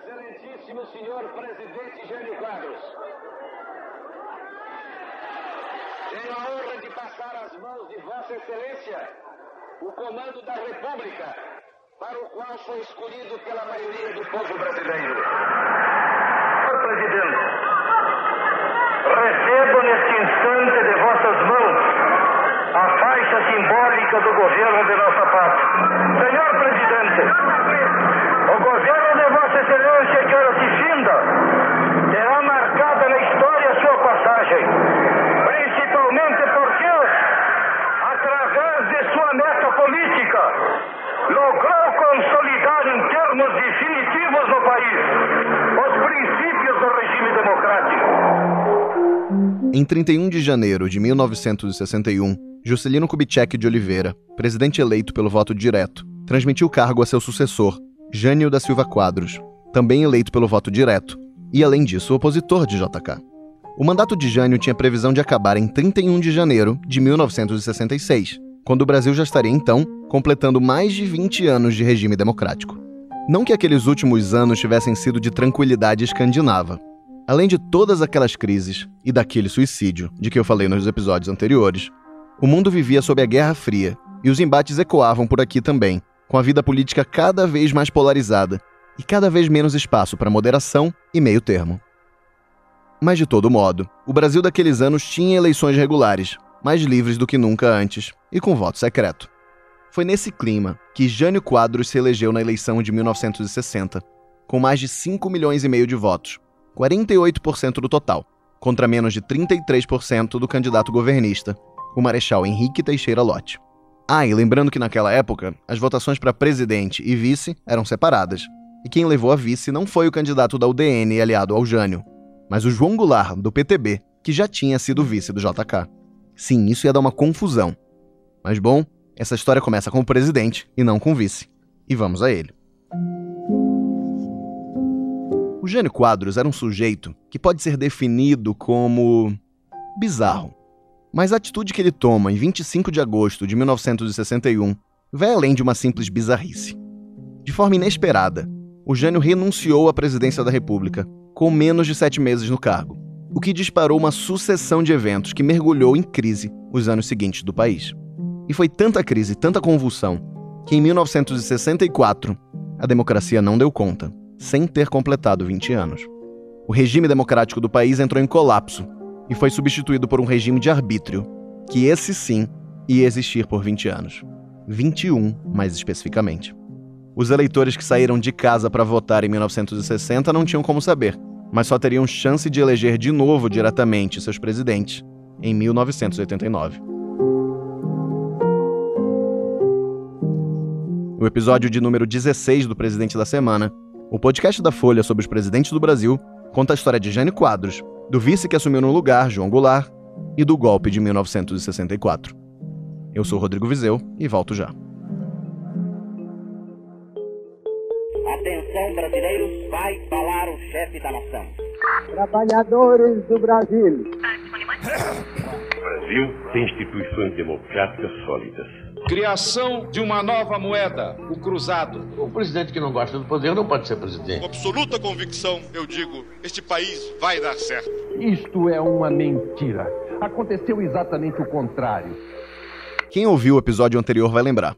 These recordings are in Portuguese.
Excelentíssimo senhor presidente Jânio Quadros. Tenho a honra de passar às mãos de Vossa Excelência o comando da República, para o qual foi escolhido pela maioria do povo brasileiro. Senhor presidente, recebo neste instante de vossas mãos simbólica do governo de nossa pátria. Senhor presidente, o governo de Vossa Excelência que ora se finda terá marcada na história sua passagem, principalmente porque, através de sua meta política, logrou consolidar em termos definitivos no país os princípios do regime democrático. Em 31 de janeiro de 1961, Juscelino Kubitschek de Oliveira, presidente eleito pelo voto direto, transmitiu o cargo a seu sucessor, Jânio da Silva Quadros, também eleito pelo voto direto, e além disso, opositor de JK. O mandato de Jânio tinha previsão de acabar em 31 de janeiro de 1966, quando o Brasil já estaria então completando mais de 20 anos de regime democrático. Não que aqueles últimos anos tivessem sido de tranquilidade escandinava. Além de todas aquelas crises e daquele suicídio de que eu falei nos episódios anteriores, o mundo vivia sob a Guerra Fria e os embates ecoavam por aqui também, com a vida política cada vez mais polarizada e cada vez menos espaço para moderação e meio termo. Mas de todo modo, o Brasil daqueles anos tinha eleições regulares, mais livres do que nunca antes e com voto secreto. Foi nesse clima que Jânio Quadros se elegeu na eleição de 1960, com mais de 5 milhões e meio de votos, 48% do total, contra menos de 33% do candidato governista, o Marechal Henrique Teixeira Lott. Ah, e lembrando que naquela época, as votações para presidente e vice eram separadas, e quem levou a vice não foi o candidato da UDN aliado ao Jânio, mas o João Goulart, do PTB, que já tinha sido vice do JK. Sim, isso ia dar uma confusão. Mas bom, essa história começa com o presidente e não com o vice. E vamos a ele. O Jânio Quadros era um sujeito que pode ser definido como bizarro. Mas a atitude que ele toma em 25 de agosto de 1961 vai além de uma simples bizarrice. De forma inesperada, o Jânio renunciou à presidência da República com menos de sete meses no cargo, o que disparou uma sucessão de eventos que mergulhou em crise os anos seguintes do país. E foi tanta crise, tanta convulsão, que em 1964 a democracia não deu conta, sem ter completado 20 anos. O regime democrático do país entrou em colapso e foi substituído por um regime de arbítrio, que esse sim ia existir por 20 anos. 21, mais especificamente. Os eleitores que saíram de casa para votar em 1960 não tinham como saber, mas só teriam chance de eleger de novo diretamente seus presidentes em 1989. O episódio de número 16 do Presidente da Semana, o podcast da Folha sobre os presidentes do Brasil, conta a história de Jânio Quadros, do vice que assumiu no lugar, João Goulart, e do golpe de 1964. Eu sou Rodrigo Vizeu e volto já. Atenção, brasileiros, vai falar o chefe da nação. Trabalhadores do Brasil. O Brasil tem instituições democráticas sólidas. Criação de uma nova moeda, o cruzado. O presidente que não gosta do poder não pode ser presidente. Com absoluta convicção, eu digo, este país vai dar certo. Isto é uma mentira. Aconteceu exatamente o contrário. Quem ouviu o episódio anterior vai lembrar.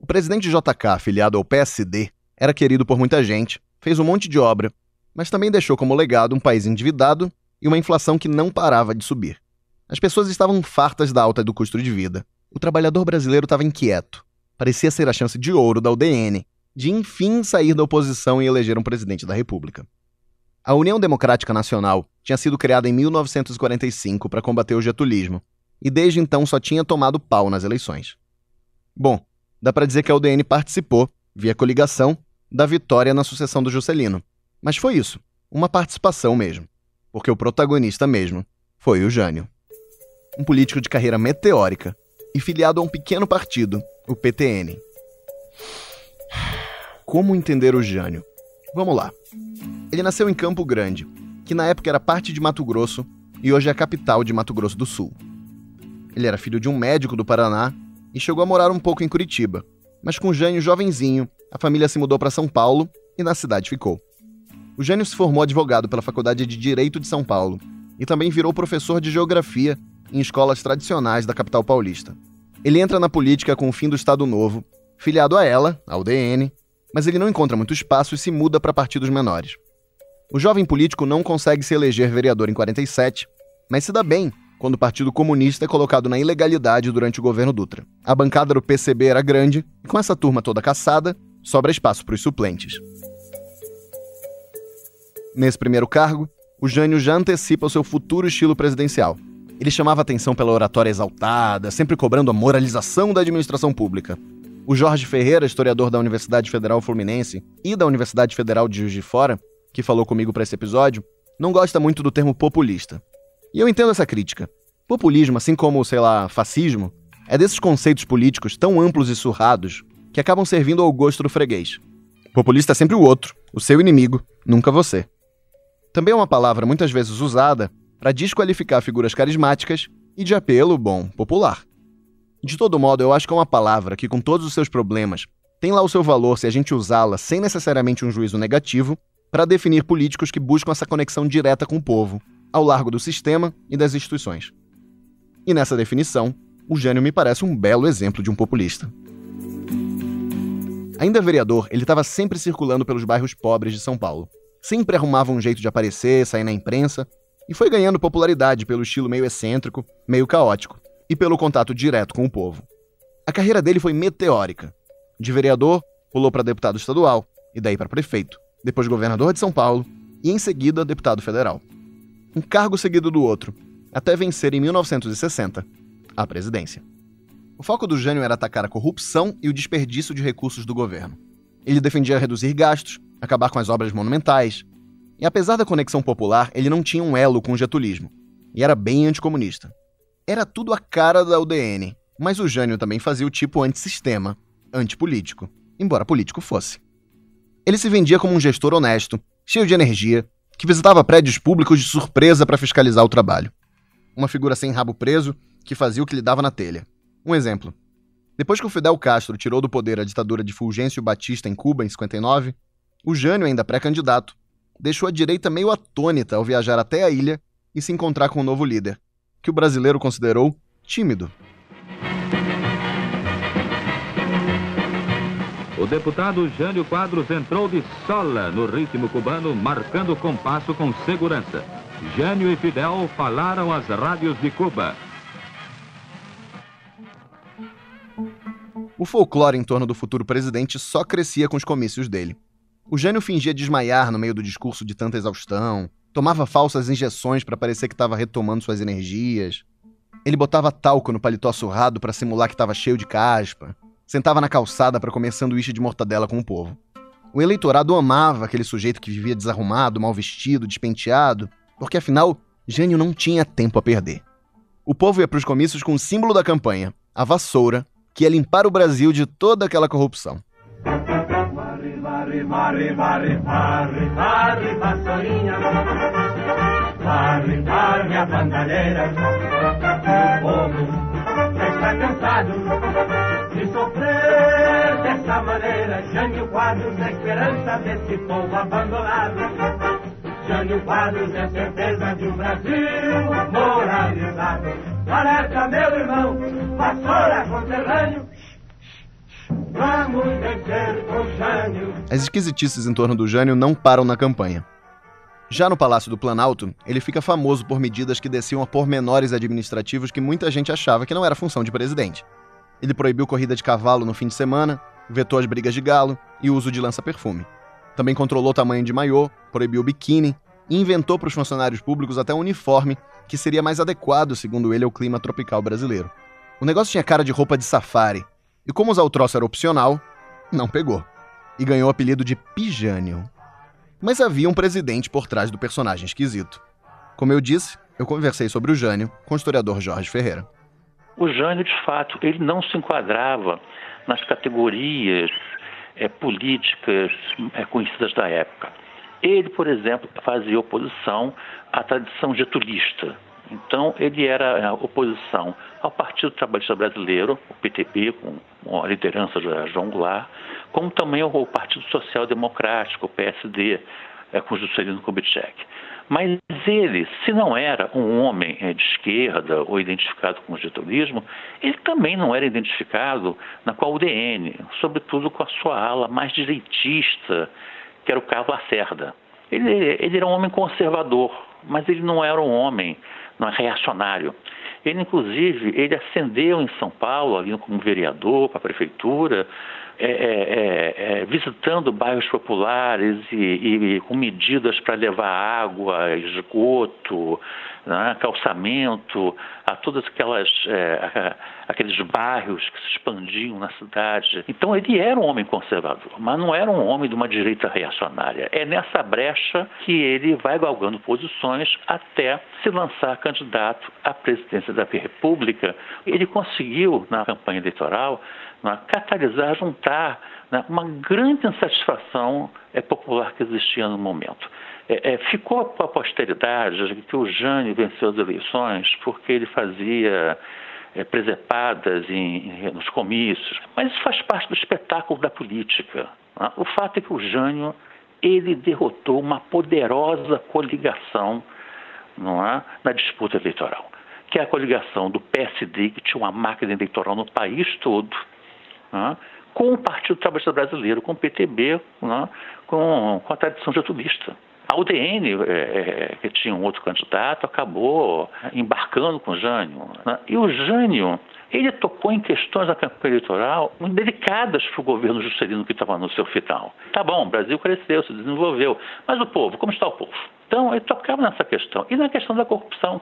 O presidente JK, afiliado ao PSD, era querido por muita gente, fez um monte de obra, mas também deixou como legado um país endividado e uma inflação que não parava de subir. As pessoas estavam fartas da alta do custo de vida. O trabalhador brasileiro estava inquieto. Parecia ser a chance de ouro da UDN de enfim sair da oposição e eleger um presidente da República. A União Democrática Nacional tinha sido criada em 1945 para combater o getulismo e desde então só tinha tomado pau nas eleições. Bom, dá para dizer que a UDN participou, via coligação, da vitória na sucessão do Juscelino. Mas foi isso, uma participação mesmo, porque o protagonista mesmo foi o Jânio. Um político de carreira meteórica e filiado a um pequeno partido, o PTN. Como entender o Jânio? Vamos lá. Ele nasceu em Campo Grande, que na época era parte de Mato Grosso e hoje é a capital de Mato Grosso do Sul. Ele era filho de um médico do Paraná e chegou a morar um pouco em Curitiba, mas com Jânio jovenzinho, a família se mudou para São Paulo e na cidade ficou. O Jânio se formou advogado pela Faculdade de Direito de São Paulo e também virou professor de geografia em escolas tradicionais da capital paulista. Ele entra na política com o fim do Estado Novo, filiado a ela, ao DN, mas ele não encontra muito espaço e se muda para partidos menores. O jovem político não consegue se eleger vereador em 47, mas se dá bem quando o Partido Comunista é colocado na ilegalidade durante o governo Dutra. A bancada do PCB era grande e com essa turma toda caçada, sobra espaço para os suplentes. Nesse primeiro cargo, o Jânio já antecipa o seu futuro estilo presidencial. Ele chamava atenção pela oratória exaltada, sempre cobrando a moralização da administração pública. O Jorge Ferreira, historiador da Universidade Federal Fluminense e da Universidade Federal de Juiz de Fora, que falou comigo para esse episódio, não gosta muito do termo populista. E eu entendo essa crítica. Populismo, assim como, sei lá, fascismo, é desses conceitos políticos tão amplos e surrados que acabam servindo ao gosto do freguês. Populista é sempre o outro, o seu inimigo, nunca você. Também é uma palavra muitas vezes usada para desqualificar figuras carismáticas e de apelo, bom, popular. De todo modo, eu acho que é uma palavra que, com todos os seus problemas, tem lá o seu valor se a gente usá-la sem necessariamente um juízo negativo para definir políticos que buscam essa conexão direta com o povo, ao largo do sistema e das instituições. E nessa definição, o Jânio me parece um belo exemplo de um populista. Ainda vereador, ele estava sempre circulando pelos bairros pobres de São Paulo, sempre arrumava um jeito de aparecer, sair na imprensa, e foi ganhando popularidade pelo estilo meio excêntrico, meio caótico, e pelo contato direto com o povo. A carreira dele foi meteórica. De vereador, pulou para deputado estadual, e daí para prefeito, depois governador de São Paulo, e em seguida deputado federal. Um cargo seguido do outro, até vencer em 1960 a presidência. O foco do Jânio era atacar a corrupção e o desperdício de recursos do governo. Ele defendia reduzir gastos, acabar com as obras monumentais. E apesar da conexão popular, ele não tinha um elo com o getulismo. E era bem anticomunista. Era tudo a cara da UDN, mas o Jânio também fazia o tipo antissistema, antipolítico, embora político fosse. Ele se vendia como um gestor honesto, cheio de energia, que visitava prédios públicos de surpresa para fiscalizar o trabalho. Uma figura sem rabo preso, que fazia o que lhe dava na telha. Um exemplo. Depois que o Fidel Castro tirou do poder a ditadura de Fulgêncio Batista em Cuba, em 59, o Jânio, ainda pré-candidato, deixou a direita meio atônita ao viajar até a ilha e se encontrar com o novo líder, que o brasileiro considerou tímido. O deputado Jânio Quadros entrou de sola no ritmo cubano, marcando compasso com segurança. Jânio e Fidel falaram às rádios de Cuba. O folclore em torno do futuro presidente só crescia com os comícios dele. O Jânio fingia desmaiar no meio do discurso de tanta exaustão, tomava falsas injeções para parecer que estava retomando suas energias. Ele botava talco no paletó surrado para simular que estava cheio de caspa. Sentava na calçada para comer sanduíche de mortadela com o povo. O eleitorado amava aquele sujeito que vivia desarrumado, mal vestido, despenteado, porque afinal, Jânio não tinha tempo a perder. O povo ia para os comícios com o símbolo da campanha, a vassoura, que ia limpar o Brasil de toda aquela corrupção varre, varre, varre, varre, vassourinha. Varre, varre a bandalheira. O povo está cansado de sofrer dessa maneira. Jânio Quadros é esperança desse povo abandonado. Jânio Quadros é certeza de um Brasil moralizado. Alerta, meu irmão, vassoura conterrâneo. As esquisitices em torno do Jânio não param na campanha. Já no Palácio do Planalto, ele fica famoso por medidas que desciam a pormenores administrativos que muita gente achava que não era função de presidente. Ele proibiu corrida de cavalo no fim de semana, vetou as brigas de galo e o uso de lança-perfume. Também controlou o tamanho de maiô, proibiu o biquíni e inventou para os funcionários públicos até um uniforme que seria mais adequado, segundo ele, ao clima tropical brasileiro. O negócio tinha cara de roupa de safari, e como usar o troço era opcional, não pegou. E ganhou o apelido de Pijânio. Mas havia um presidente por trás do personagem esquisito. Como eu disse, eu conversei sobre o Jânio com o historiador Jorge Ferreira. O Jânio, de fato, ele não se enquadrava nas categorias é, políticas é, conhecidas da época. Ele, por exemplo, fazia oposição à tradição getulista, então, ele era a oposição ao Partido Trabalhista Brasileiro, o PTB, com a liderança de João Goulart, como também ao Partido Social Democrático, o PSD, é, com Juscelino Kubitschek. Mas ele, se não era um homem é, de esquerda ou identificado com o getolismo, ele também não era identificado na, a UDN, sobretudo com a sua ala mais direitista, que era o Carlos Lacerda. Ele, ele era um homem conservador, mas ele não era um homem não é reacionário. Ele, inclusive, ele ascendeu em São Paulo, ali como vereador para a prefeitura, é, é, é, é, visitando bairros populares e, e com medidas para levar água, esgoto, né, calçamento, a todos aquelas, é, aqueles bairros que se expandiam na cidade. Então ele era um homem conservador, mas não era um homem de uma direita reacionária. É nessa brecha que ele vai galgando posições até se lançar candidato à presidência da República. Ele conseguiu, na campanha eleitoral, né, catalisar, juntar né, uma grande insatisfação é, popular que existia no momento. É, é, ficou para a posteridade que o Jânio venceu as eleições porque ele fazia é, presepadas em, em, nos comícios, mas isso faz parte do espetáculo da política. Né? O fato é que o Jânio ele derrotou uma poderosa coligação não é, na disputa eleitoral, que é a coligação do PSD, que tinha uma máquina eleitoral no país todo, né, com o Partido Trabalhista Brasileiro, com o PTB, né, com, com a tradição getulista. A UDN, é, é, que tinha um outro candidato, acabou embarcando com o Jânio. Né? E o Jânio, ele tocou em questões da campanha eleitoral muito delicadas para o governo Juscelino que estava no seu final. Tá bom, o Brasil cresceu, se desenvolveu, mas o povo, como está o povo? Então, ele tocava nessa questão. E na questão da corrupção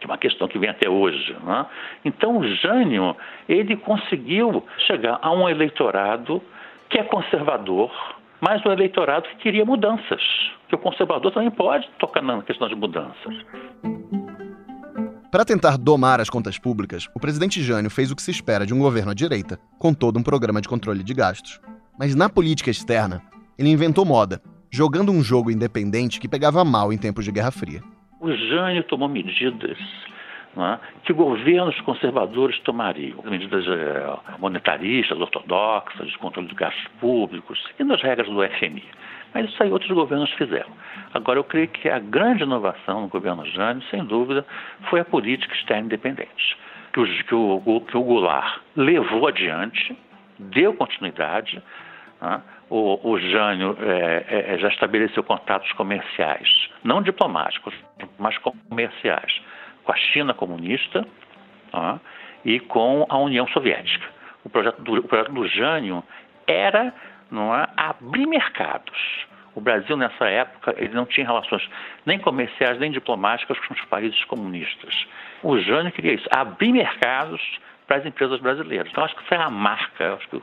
que é uma questão que vem até hoje. Né? Então, o Jânio, ele conseguiu chegar a um eleitorado que é conservador, mas um eleitorado que queria mudanças. Que o conservador também pode tocar na questão de mudanças. Para tentar domar as contas públicas, o presidente Jânio fez o que se espera de um governo à direita, com todo um programa de controle de gastos. Mas na política externa, ele inventou moda, jogando um jogo independente que pegava mal em tempos de Guerra Fria. O Jânio tomou medidas é, que governos conservadores tomariam, medidas é, monetaristas, ortodoxas, de controle de gastos públicos, seguindo as regras do FMI. Mas isso aí outros governos fizeram. Agora, eu creio que a grande inovação no governo Jânio, sem dúvida, foi a política externa independente, que o, que o, que o Goulart levou adiante, deu continuidade, né? o, o Jânio é, é, já estabeleceu contatos comerciais, não diplomáticos, mas comerciais, com a China comunista tá? e com a União Soviética. O projeto do, o projeto do Jânio era não é, abrir mercados. O Brasil, nessa época, ele não tinha relações nem comerciais nem diplomáticas com os países comunistas. O Jânio queria isso, abrir mercados para as empresas brasileiras. Então, acho que foi a marca, acho que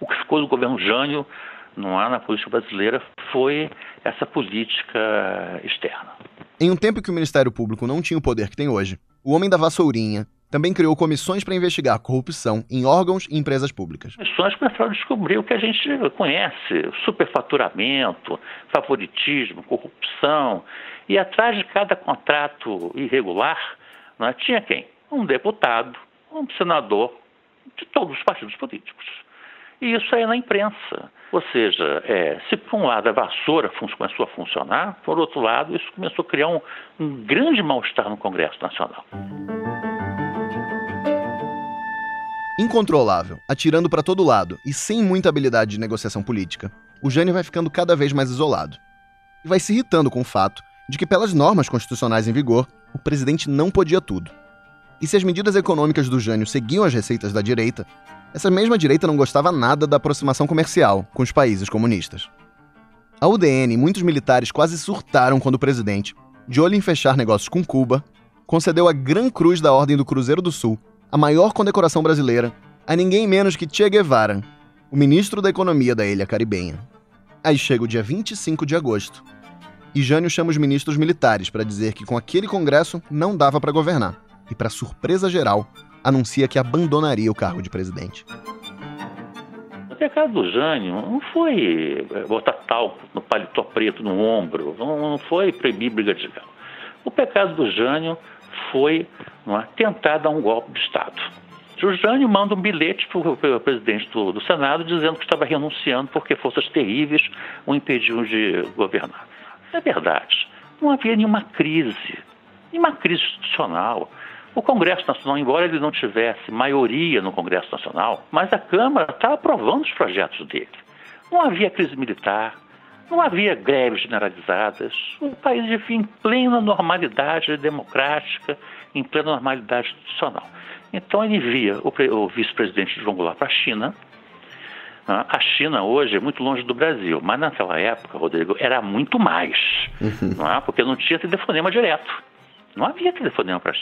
o que ficou do governo Jânio não há na política brasileira foi essa política externa. Em um tempo que o Ministério Público não tinha o poder que tem hoje, o homem da vassourinha também criou comissões para investigar a corrupção em órgãos e empresas públicas. Comissões para descobrir o que a gente conhece: superfaturamento, favoritismo, corrupção. E atrás de cada contrato irregular, é, tinha quem? Um deputado, um senador de todos os partidos políticos. E isso é na imprensa. Ou seja, é, se por um lado a vassoura começou a funcionar, por outro lado, isso começou a criar um, um grande mal-estar no Congresso Nacional. Incontrolável, atirando para todo lado e sem muita habilidade de negociação política, o Jânio vai ficando cada vez mais isolado. E vai se irritando com o fato de que, pelas normas constitucionais em vigor, o presidente não podia tudo. E se as medidas econômicas do Jânio seguiam as receitas da direita, essa mesma direita não gostava nada da aproximação comercial com os países comunistas. A UDN e muitos militares quase surtaram quando o presidente, de olho em fechar negócios com Cuba, concedeu a Gran Cruz da Ordem do Cruzeiro do Sul, a maior condecoração brasileira, a ninguém menos que Che Guevara, o ministro da Economia da ilha caribenha. Aí chega o dia 25 de agosto. E Jânio chama os ministros militares para dizer que com aquele congresso não dava para governar e, para surpresa geral, anuncia que abandonaria o cargo de presidente. O pecado do Jânio não foi eh, botar talco no paletó preto no ombro, não foi proibir briga de galo. O pecado do Jânio foi é, tentar dar um golpe de Estado. O Jânio manda um bilhete para o presidente do, do, Senado dizendo que estava renunciando porque forças terríveis o impediam de governar. É verdade. Não havia nenhuma crise, nenhuma crise institucional. O Congresso Nacional, embora ele não tivesse maioria no Congresso Nacional, mas a Câmara estava aprovando os projetos dele. Não havia crise militar, não havia greves generalizadas. O país vivia em plena normalidade democrática, em plena normalidade institucional. Então ele via o, o vice-presidente João Goulart para a China. Né? A China hoje é muito longe do Brasil, mas naquela época, Rodrigo, era muito mais, uhum. não é? porque não tinha telefonema direto. Não havia telefone para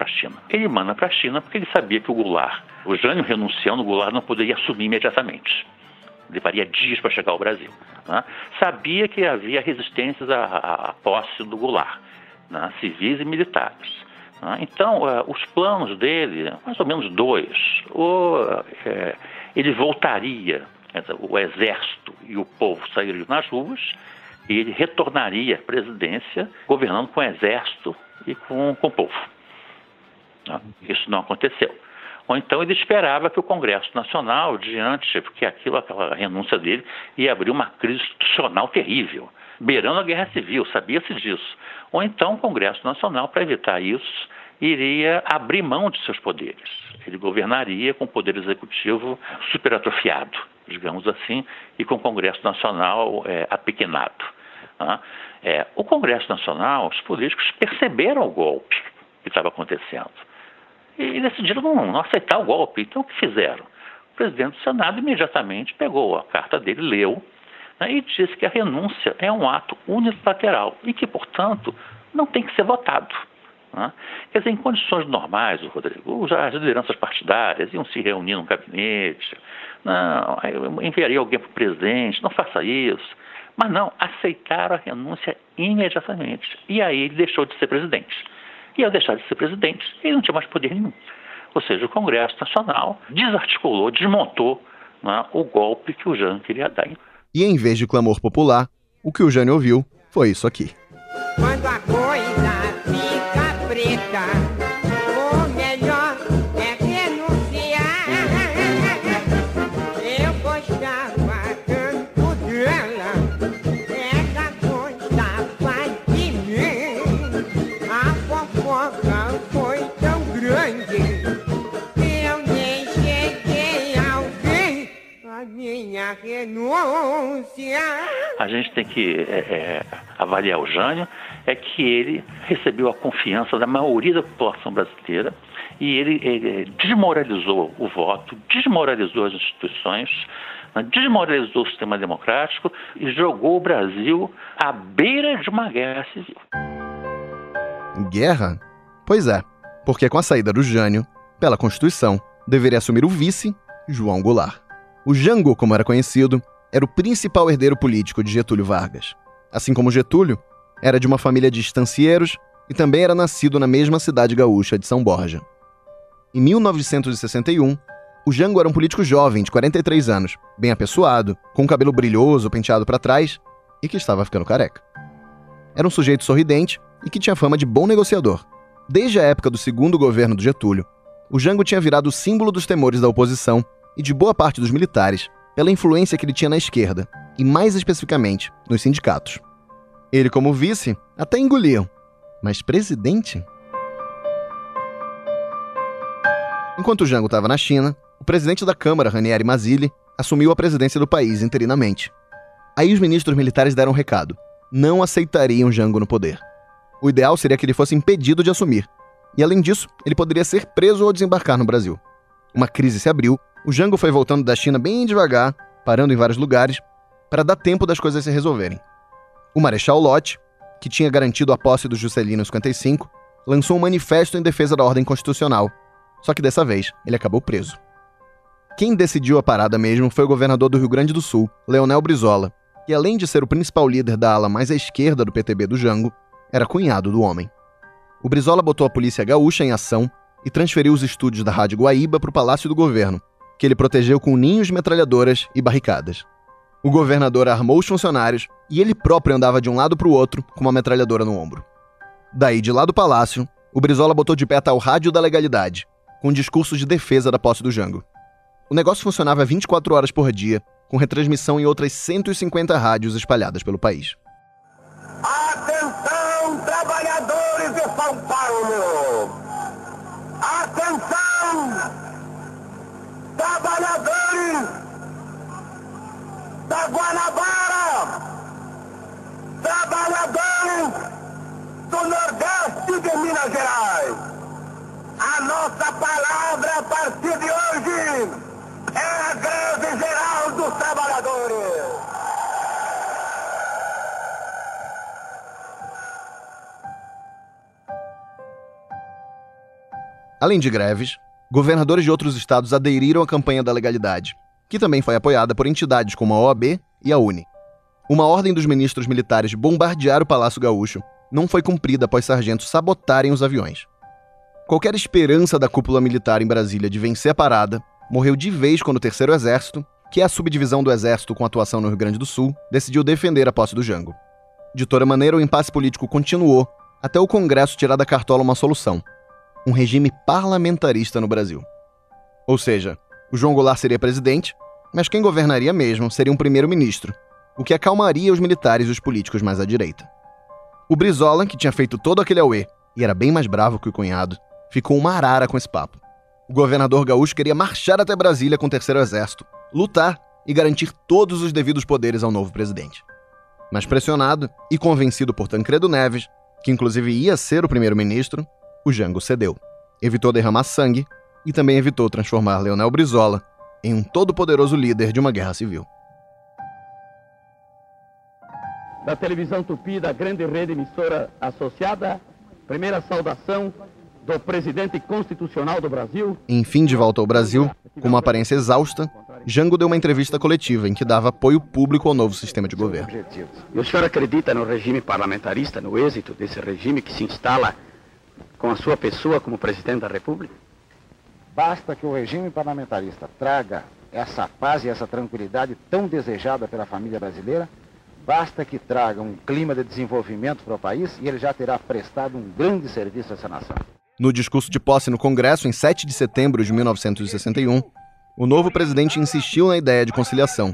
a China. Ele manda para a China porque ele sabia que o Goulart, o Jânio renunciando, o Goulart não poderia assumir imediatamente. Levaria dias para chegar ao Brasil. Né? Sabia que havia resistências à, à posse do Goulart, né? civis e militares. Né? Então, uh, os planos dele, mais ou menos dois. O, é, ele voltaria, o exército e o povo sairiam nas ruas, e ele retornaria à presidência governando com o exército e com, com o povo. Né? Isso não aconteceu. Ou então ele esperava que o Congresso Nacional, diante, porque aquilo, aquela renúncia dele, ia abrir uma crise institucional terrível, beirando a guerra civil, sabia-se disso. Ou então o Congresso Nacional, para evitar isso, iria abrir mão de seus poderes. Ele governaria com o poder executivo superatrofiado, digamos assim, e com o Congresso Nacional é, apequenado. Né? É, o Congresso Nacional, os políticos perceberam o golpe que estava acontecendo e decidiram não, não aceitar o golpe. Então, o que fizeram? O presidente do Senado imediatamente pegou a carta dele, leu né, e disse que a renúncia é um ato unilateral e que, portanto, não tem que ser votado. Né? Quer dizer, em condições normais, Rodrigo, as lideranças partidárias iam se reunir no gabinete, não, enviaria alguém para o presidente, não faça isso. Mas não, aceitaram a renúncia imediatamente. E aí ele deixou de ser presidente. E ao deixar de ser presidente, ele não tinha mais poder nenhum. Ou seja, o Congresso Nacional desarticulou, desmontou né, o golpe que o Jânio queria dar. E em vez de clamor popular, o que o Jânio ouviu foi isso aqui. Quando a coisa fica preta. Renúncia. A gente tem que é, é, avaliar o Jânio, é que ele recebeu a confiança da maioria da população brasileira e ele, ele desmoralizou o voto, desmoralizou as instituições, né, desmoralizou o sistema democrático e jogou o Brasil à beira de uma guerra civil. Guerra? Pois é, porque com a saída do Jânio, pela Constituição, deveria assumir o vice João Goulart. O Jango, como era conhecido, era o principal herdeiro político de Getúlio Vargas. Assim como Getúlio, era de uma família de estancieiros e também era nascido na mesma cidade gaúcha de São Borja. Em 1961, o Jango era um político jovem de 43 anos, bem apessoado, com cabelo brilhoso penteado para trás e que estava ficando careca. Era um sujeito sorridente e que tinha fama de bom negociador. Desde a época do segundo governo do Getúlio, o Jango tinha virado o símbolo dos temores da oposição e de boa parte dos militares pela influência que ele tinha na esquerda, e mais especificamente nos sindicatos. Ele, como vice, até engoliam, mas presidente? Enquanto Jango estava na China, o presidente da Câmara, Ranieri Mazzilli, assumiu a presidência do país interinamente. Aí os ministros militares deram um recado: não aceitariam Jango no poder. O ideal seria que ele fosse impedido de assumir, e além disso, ele poderia ser preso ou desembarcar no Brasil. Uma crise se abriu o Jango foi voltando da China bem devagar, parando em vários lugares, para dar tempo das coisas se resolverem. O Marechal Lott, que tinha garantido a posse do Juscelino em 55, lançou um manifesto em defesa da ordem constitucional. Só que dessa vez, ele acabou preso. Quem decidiu a parada mesmo foi o governador do Rio Grande do Sul, Leonel Brizola, que além de ser o principal líder da ala mais à esquerda do PTB do Jango, era cunhado do homem. O Brizola botou a polícia gaúcha em ação e transferiu os estúdios da Rádio Guaíba para o Palácio do Governo, que ele protegeu com ninhos de metralhadoras e barricadas. O governador armou os funcionários e ele próprio andava de um lado para o outro com uma metralhadora no ombro. Daí, de lá do palácio, o Brizola botou de pé o rádio da legalidade, com um discurso de defesa da posse do Jango. O negócio funcionava 24 horas por dia, com retransmissão em outras 150 rádios espalhadas pelo país. Atenção, trabalhadores de São Paulo! Da Guanabara! Trabalhadores do Nordeste de Minas Gerais! A nossa palavra a partir de hoje é a greve geral dos trabalhadores! Além de greves, governadores de outros estados aderiram à campanha da legalidade, que também foi apoiada por entidades como a OAB e a UNE. Uma ordem dos ministros militares de bombardear o Palácio Gaúcho não foi cumprida após sargentos sabotarem os aviões. Qualquer esperança da cúpula militar em Brasília de vencer a parada morreu de vez quando o Terceiro Exército, que é a subdivisão do Exército com atuação no Rio Grande do Sul, decidiu defender a posse do Jango. De toda maneira, o impasse político continuou até o Congresso tirar da cartola uma solução, um regime parlamentarista no Brasil. Ou seja, o João Goulart seria presidente, mas quem governaria mesmo seria um primeiro-ministro, o que acalmaria os militares e os políticos mais à direita. O Brizola, que tinha feito todo aquele auê e era bem mais bravo que o cunhado, ficou uma arara com esse papo. O governador gaúcho queria marchar até Brasília com o terceiro exército, lutar e garantir todos os devidos poderes ao novo presidente. Mas pressionado e convencido por Tancredo Neves, que inclusive ia ser o primeiro-ministro, o Jango cedeu. Evitou derramar sangue e também evitou transformar Leonel Brizola em um todo-poderoso líder de uma guerra civil. Da televisão Tupi, da grande rede emissora associada, primeira saudação do presidente constitucional do Brasil. Enfim, de volta ao Brasil, com uma aparência exausta, Jango deu uma entrevista coletiva em que dava apoio público ao novo sistema de governo. E o senhor acredita no regime parlamentarista, no êxito desse regime que se instala com a sua pessoa como presidente da República? Basta que o regime parlamentarista traga essa paz e essa tranquilidade tão desejada pela família brasileira, basta que traga um clima de desenvolvimento para o país e ele já terá prestado um grande serviço a essa nação. No discurso de posse no Congresso, em 7 de setembro de 1961, o novo presidente insistiu na ideia de conciliação,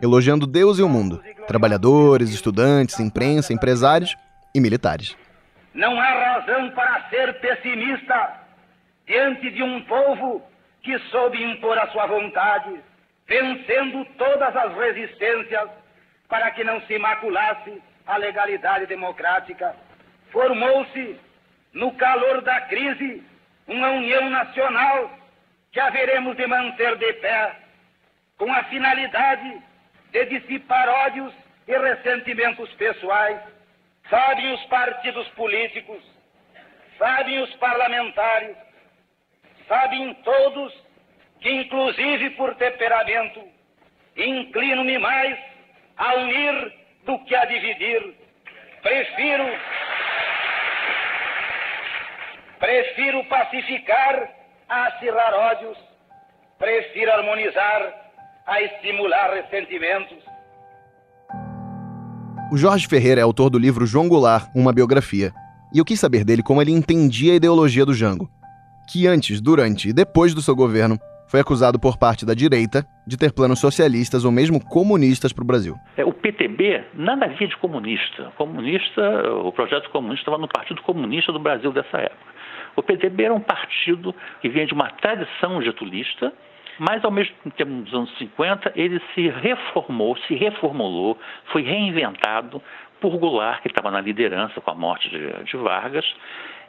elogiando Deus e o mundo, trabalhadores, estudantes, imprensa, empresários e militares. Não há razão para ser pessimista diante de um povo que soube impor a sua vontade, vencendo todas as resistências para que não se maculasse a legalidade democrática. Formou-se, no calor da crise, uma união nacional que haveremos de manter de pé, com a finalidade de dissipar ódios e ressentimentos pessoais sabem os partidos políticos, sabem os parlamentares, sabem todos que, inclusive por temperamento, inclino-me mais a unir do que a dividir. Prefiro. Prefiro pacificar a acirrar ódios, prefiro harmonizar a estimular ressentimentos o Jorge Ferreira é autor do livro João Goulart, uma biografia, e eu quis saber dele como ele entendia a ideologia do Jango, que antes, durante e depois do seu governo foi acusado por parte da direita de ter planos socialistas ou mesmo comunistas para o Brasil. É, o PTB nada havia de comunista. Comunista, o projeto comunista estava no Partido Comunista do Brasil dessa época. O PTB era um partido que vinha de uma tradição getulista, mas, ao mesmo tempo, nos anos 50, ele se reformou, se reformulou, foi reinventado por Goulart, que estava na liderança com a morte de, de Vargas,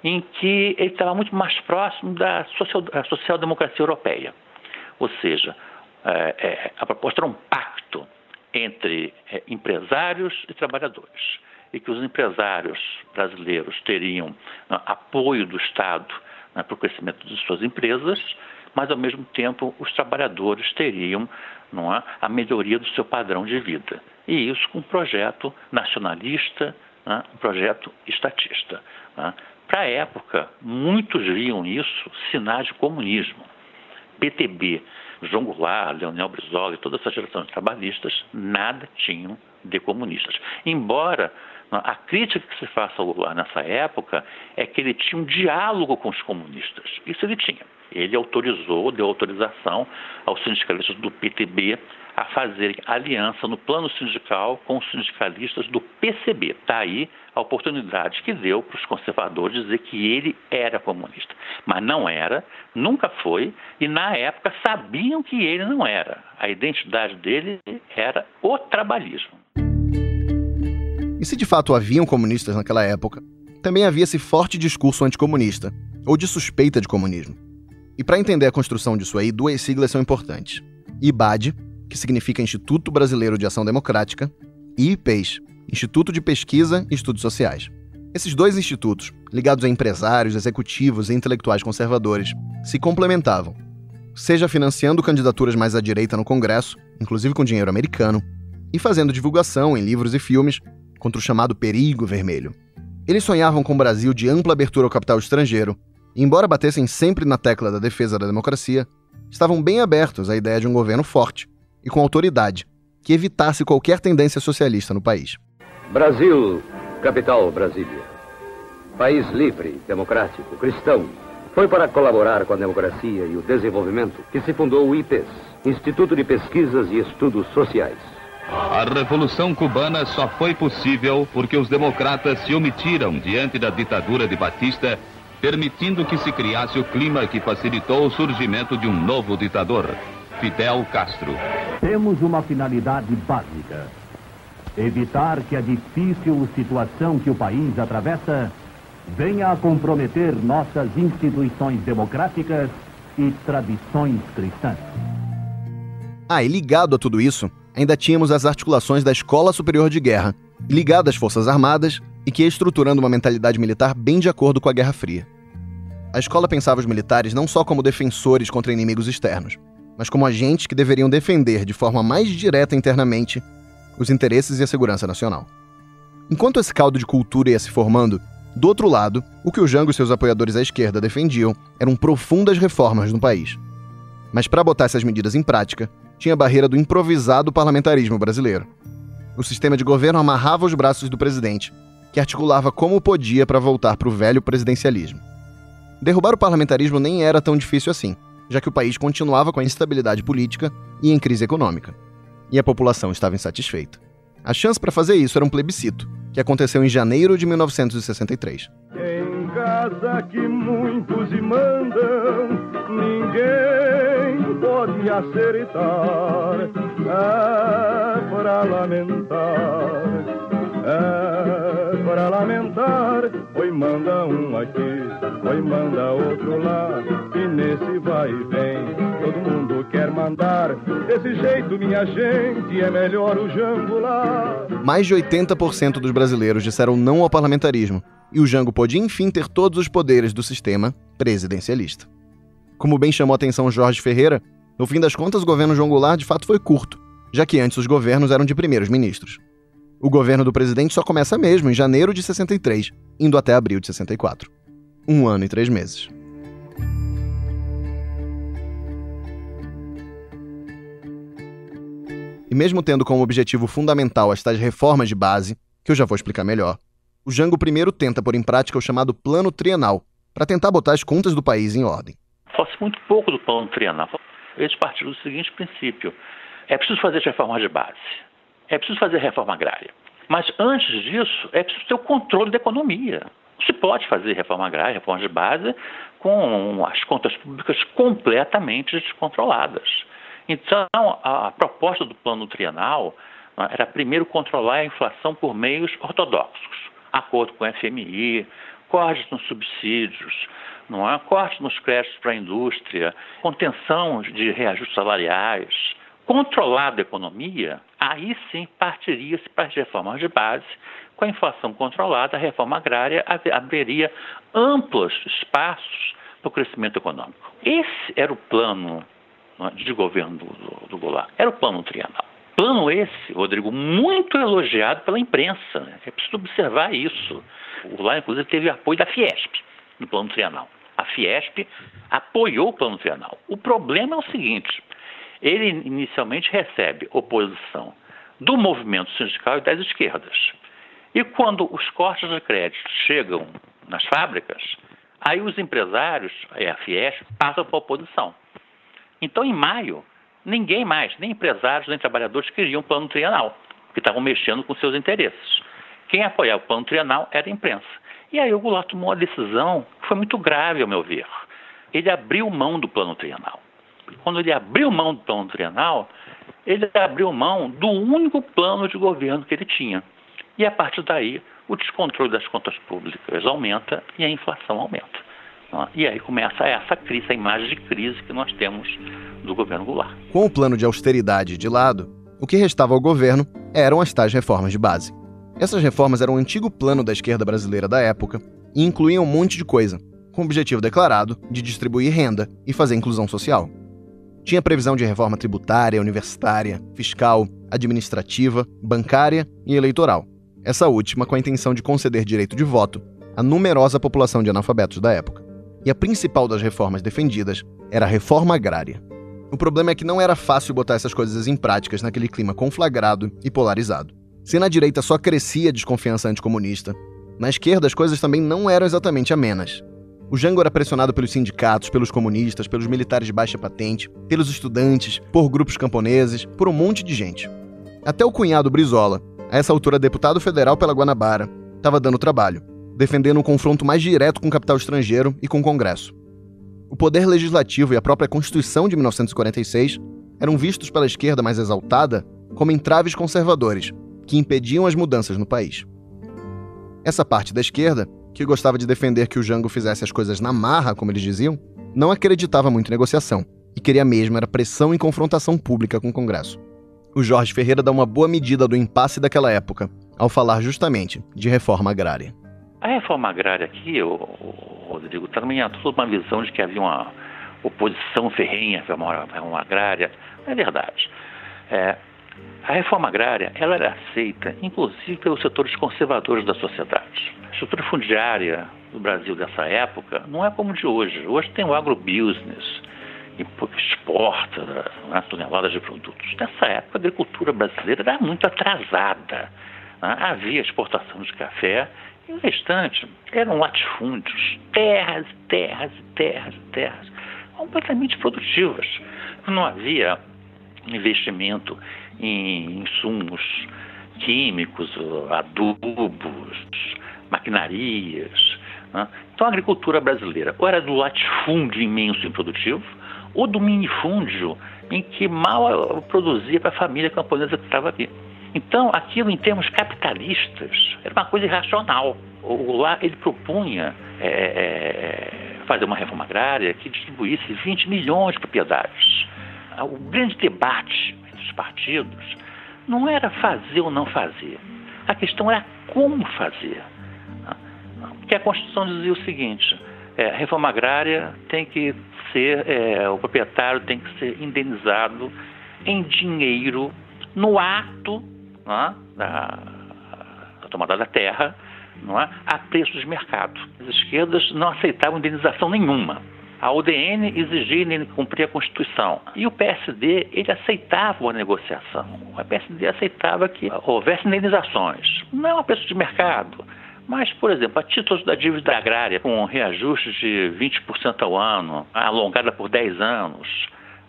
em que ele estava muito mais próximo da social-democracia social europeia. Ou seja, é, é, a proposta era um pacto entre é, empresários e trabalhadores, e que os empresários brasileiros teriam né, apoio do Estado né, para o crescimento de suas empresas mas ao mesmo tempo os trabalhadores teriam não é, a melhoria do seu padrão de vida. E isso com um projeto nacionalista, é, um projeto estatista. É. Para a época, muitos viam isso sinais de comunismo. PTB, João Goulart, Leonel Brizola e toda essa geração de trabalhistas nada tinham de comunistas. Embora a crítica que se faça ao Goulart nessa época é que ele tinha um diálogo com os comunistas. Isso ele tinha ele autorizou, deu autorização aos sindicalistas do PTB a fazer aliança no plano sindical com os sindicalistas do PCB. Está aí a oportunidade que deu para os conservadores dizer que ele era comunista. Mas não era, nunca foi, e na época sabiam que ele não era. A identidade dele era o trabalhismo. E se de fato haviam comunistas naquela época, também havia esse forte discurso anticomunista, ou de suspeita de comunismo. E para entender a construção disso aí, duas siglas são importantes. IBAD, que significa Instituto Brasileiro de Ação Democrática, e IPES, Instituto de Pesquisa e Estudos Sociais. Esses dois institutos, ligados a empresários, executivos e intelectuais conservadores, se complementavam, seja financiando candidaturas mais à direita no Congresso, inclusive com dinheiro americano, e fazendo divulgação em livros e filmes contra o chamado perigo vermelho. Eles sonhavam com um Brasil de ampla abertura ao capital estrangeiro, e embora batessem sempre na tecla da defesa da democracia, estavam bem abertos à ideia de um governo forte e com autoridade, que evitasse qualquer tendência socialista no país. Brasil, capital Brasília. País livre, democrático, cristão. Foi para colaborar com a democracia e o desenvolvimento que se fundou o IPES, Instituto de Pesquisas e Estudos Sociais. A Revolução Cubana só foi possível porque os democratas se omitiram diante da ditadura de Batista, permitindo que se criasse o clima que facilitou o surgimento de um novo ditador, Fidel Castro. Temos uma finalidade básica: evitar que a difícil situação que o país atravessa venha a comprometer nossas instituições democráticas e tradições cristãs. Ah, e ligado a tudo isso, ainda tínhamos as articulações da Escola Superior de Guerra, ligada às Forças Armadas e que ia estruturando uma mentalidade militar bem de acordo com a Guerra Fria. A escola pensava os militares não só como defensores contra inimigos externos, mas como agentes que deveriam defender de forma mais direta internamente os interesses e a segurança nacional. Enquanto esse caldo de cultura ia se formando, do outro lado, o que o Jango e seus apoiadores à esquerda defendiam eram profundas reformas no país. Mas para botar essas medidas em prática, tinha a barreira do improvisado parlamentarismo brasileiro. O sistema de governo amarrava os braços do presidente, que articulava como podia para voltar para o velho presidencialismo. Derrubar o parlamentarismo nem era tão difícil assim, já que o país continuava com a instabilidade política e em crise econômica. E a população estava insatisfeita. A chance para fazer isso era um plebiscito, que aconteceu em janeiro de 1963. Em casa que muitos mandam, ninguém pode. É para lamentar, é para lamentar. Oi, manda um aqui, oi, manda outro lá. E nesse vai e vem, todo mundo quer mandar. Desse jeito, minha gente, é melhor o Jango lá. Mais de 80% dos brasileiros disseram não ao parlamentarismo, e o Jango pôde enfim ter todos os poderes do sistema presidencialista. Como bem chamou a atenção Jorge Ferreira, no fim das contas o governo João Goulart de fato foi curto, já que antes os governos eram de primeiros ministros. O governo do presidente só começa mesmo em janeiro de 63, indo até abril de 64. Um ano e três meses. E mesmo tendo como objetivo fundamental as tais reformas de base, que eu já vou explicar melhor, o Jango primeiro tenta pôr em prática o chamado Plano Trienal, para tentar botar as contas do país em ordem. Fala-se muito pouco do Plano Trienal. Eles partiram do seguinte princípio: é preciso fazer reformas de base, é preciso fazer reforma agrária. Mas antes disso, é preciso ter o controle da economia. Se pode fazer reforma agrária, reforma de base, com as contas públicas completamente descontroladas. Então, a, proposta do plano trienal né, era primeiro controlar a inflação por meios ortodoxos, acordo com o FMI, cortes nos subsídios, não é? cortes nos créditos para a indústria, contenção de reajustes salariais, controlada a economia, aí sim partiria-se para as reformas de base. Com a inflação controlada, a reforma agrária abriria amplos espaços para o crescimento econômico. Esse era o plano é, de governo do, do, do Goulart, era o plano trienal. Plano esse, Rodrigo, muito elogiado pela imprensa. Né? É preciso observar isso. O Goulart, inclusive, teve apoio da Fiesp no plano trienal. A Fiesp apoiou o plano trienal. O problema é o seguinte: ele inicialmente recebe oposição do movimento sindical e das esquerdas. E quando os cortes de crédito chegam nas fábricas, aí os empresários, a Fiesp, passam para a oposição. Então, em maio, Ninguém mais, nem empresários, nem trabalhadores queriam plano trienal, porque estavam mexendo com seus interesses. Quem apoiava o plano trienal era a imprensa. E aí o Goulart tomou uma decisão que foi muito grave, ao meu ver. Ele abriu mão do plano trienal. Quando ele abriu mão do plano trienal, ele abriu mão do único plano de governo que ele tinha. E a partir daí, o descontrole das contas públicas aumenta e a inflação aumenta. E aí começa essa crise, essa imagem de crise que nós temos do governo Goulart. Com o plano de austeridade de lado, o que restava ao governo eram as tais reformas de base. Essas reformas eram o antigo plano da esquerda brasileira da época e incluíam um monte de coisa, com o objetivo declarado de distribuir renda e fazer inclusão social. Tinha previsão de reforma tributária, universitária, fiscal, administrativa, bancária e eleitoral. Essa última com a intenção de conceder direito de voto à numerosa população de analfabetos da época. E a principal das reformas defendidas era a reforma agrária. O problema é que não era fácil botar essas coisas em práticas naquele clima conflagrado e polarizado. Se na direita só crescia a desconfiança anticomunista, na esquerda as coisas também não eram exatamente amenas. O Jango era pressionado pelos sindicatos, pelos comunistas, pelos militares de baixa patente, pelos estudantes, por grupos camponeses, por um monte de gente. Até o cunhado Brizola, a essa altura deputado federal pela Guanabara, estava dando trabalho, defendendo um confronto mais direto com o capital estrangeiro e com o Congresso. O poder legislativo e a própria Constituição de 1946 eram vistos pela esquerda mais exaltada como entraves conservadores que impediam as mudanças no país. Essa parte da esquerda que gostava de defender que o Jango fizesse as coisas na marra, como eles diziam, não acreditava muito em negociação e queria mesmo era pressão e confrontação pública com o Congresso. O Jorge Ferreira dá uma boa medida do impasse daquela época, ao falar justamente de reforma agrária. A reforma agrária aqui, o, Rodrigo, também há toda uma visão de que havia uma oposição ferrenha à reforma agrária. Não é verdade. É, a reforma agrária ela era aceita, inclusive, pelos setores conservadores da sociedade. Estrutura fundiária do Brasil dessa época não é como de hoje. Hoje tem o agrobusiness, exporta né, toneladas de produtos. Nessa época, a agricultura brasileira era muito atrasada. Né? Havia exportação de café e o restante eram latifúndios, terras, terras, terras, terras, completamente produtivas. Não havia investimento em insumos químicos, adubos, maquinarias. Né? Então a agricultura brasileira ou era do latifúndio imenso e improdutivo, ou do minifúndio em que mal produzia para a família camponesa que estava aqui. Então, aquilo em termos capitalistas era uma coisa irracional. O Goulart ele propunha é, é, fazer uma reforma agrária que distribuísse 20 milhões de propriedades. O grande debate entre os partidos não era fazer ou não fazer. A questão era como fazer. Porque a Constituição dizia o seguinte: é, reforma agrária tem que ser, é, o proprietário tem que ser indenizado em dinheiro no ato é, da, da, tomada da terra, não é, a preço de mercado. As esquerdas não aceitavam indenização nenhuma. A UDN exigia cumprir a Constituição. E o PSD, ele aceitava a negociação. O PSD aceitava que houvesse indenizações. Não a preço de mercado. Mas, por exemplo, a títulos da dívida agrária, com reajuste de 20% ao ano, alongada por 10 anos,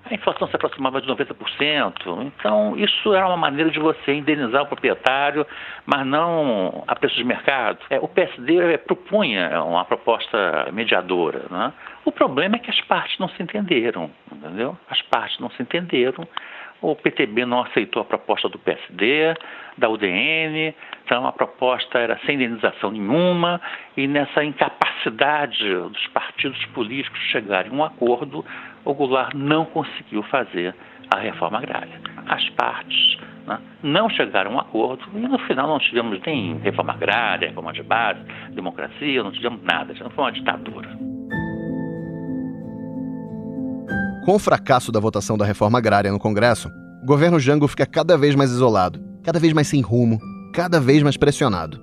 a inflação se aproximava de 90%. Então, isso era uma maneira de você indenizar o proprietário, mas não a preço de mercado. É, o PSD propunha uma proposta mediadora. Né? O problema é que as partes não se entenderam, entendeu? As partes não se entenderam. O PTB não aceitou a proposta do PSD, da UDN, então a proposta era sem indenização nenhuma, e nessa incapacidade dos partidos políticos chegarem a um acordo, o Goulart não conseguiu fazer a reforma agrária. As partes né, não chegaram a um acordo e no final não tivemos nem reforma agrária, reforma de base, democracia, não tivemos nada, foi uma ditadura. Com o fracasso da votação da reforma agrária no Congresso, o governo Jango fica cada vez mais isolado, cada vez mais sem rumo, cada vez mais pressionado.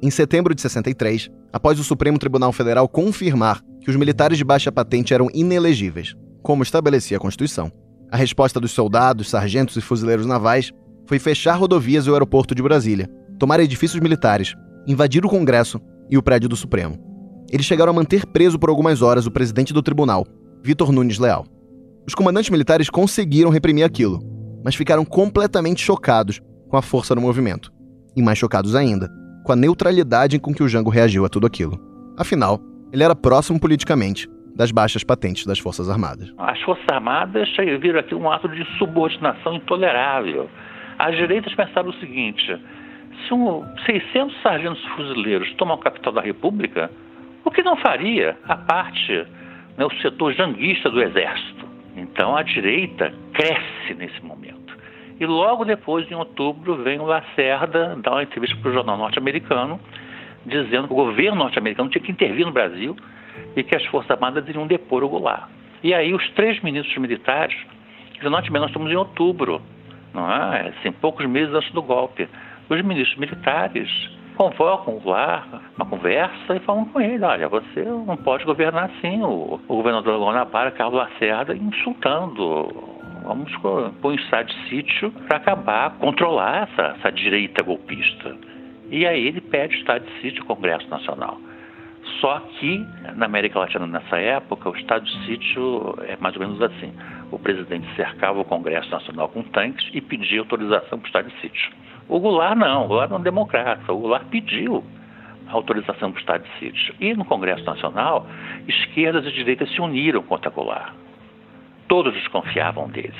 Em setembro de 63, após o Supremo Tribunal Federal confirmar que os militares de baixa patente eram inelegíveis, como estabelecia a Constituição, a resposta dos soldados, sargentos e fuzileiros navais foi fechar rodovias e o aeroporto de Brasília, tomar edifícios militares, invadir o Congresso e o prédio do Supremo. Eles chegaram a manter preso por algumas horas o presidente do tribunal, Vitor Nunes Leal. Os comandantes militares conseguiram reprimir aquilo, mas ficaram completamente chocados com a força do movimento. E mais chocados ainda, com a neutralidade com que o Jango reagiu a tudo aquilo. Afinal, ele era próximo politicamente das baixas patentes das Forças Armadas. As Forças Armadas viram aqui um ato de subordinação intolerável. As direitas pensaram o seguinte: se um 600 sargentos fuzileiros tomam a capital da República, o que não faria a parte, né, o setor janguista do Exército? Então a direita cresce nesse momento. E logo depois, em outubro, vem o Lacerda dar uma entrevista para o jornal norte-americano, dizendo que o governo norte-americano tinha que intervir no Brasil e que as Forças Armadas iriam depor o Goulart. E aí os três ministros militares dizem, nós estamos em outubro, não é? Assim, poucos meses antes do golpe. Os ministros militares convocam Goulart, uma conversa e falam com ele, olha, você não pode governar assim. O, o governador Guanabara, Carlos Lacerda, insultando vamos pôr um estado de sítio para acabar, controlar essa, essa, direita golpista. E aí ele pede estado de sítio ao Congresso Nacional. Só que na América Latina nessa época o estado de sítio é mais ou menos assim: o presidente cercava o Congresso Nacional com tanques e pedia autorização para o estado de sítio. O Goulart não, o Goulart não é um democrata, o Goulart pediu autorização para o estado de sítio. E no Congresso Nacional, esquerdas e direitas se uniram contra Goulart. Todos desconfiavam dele.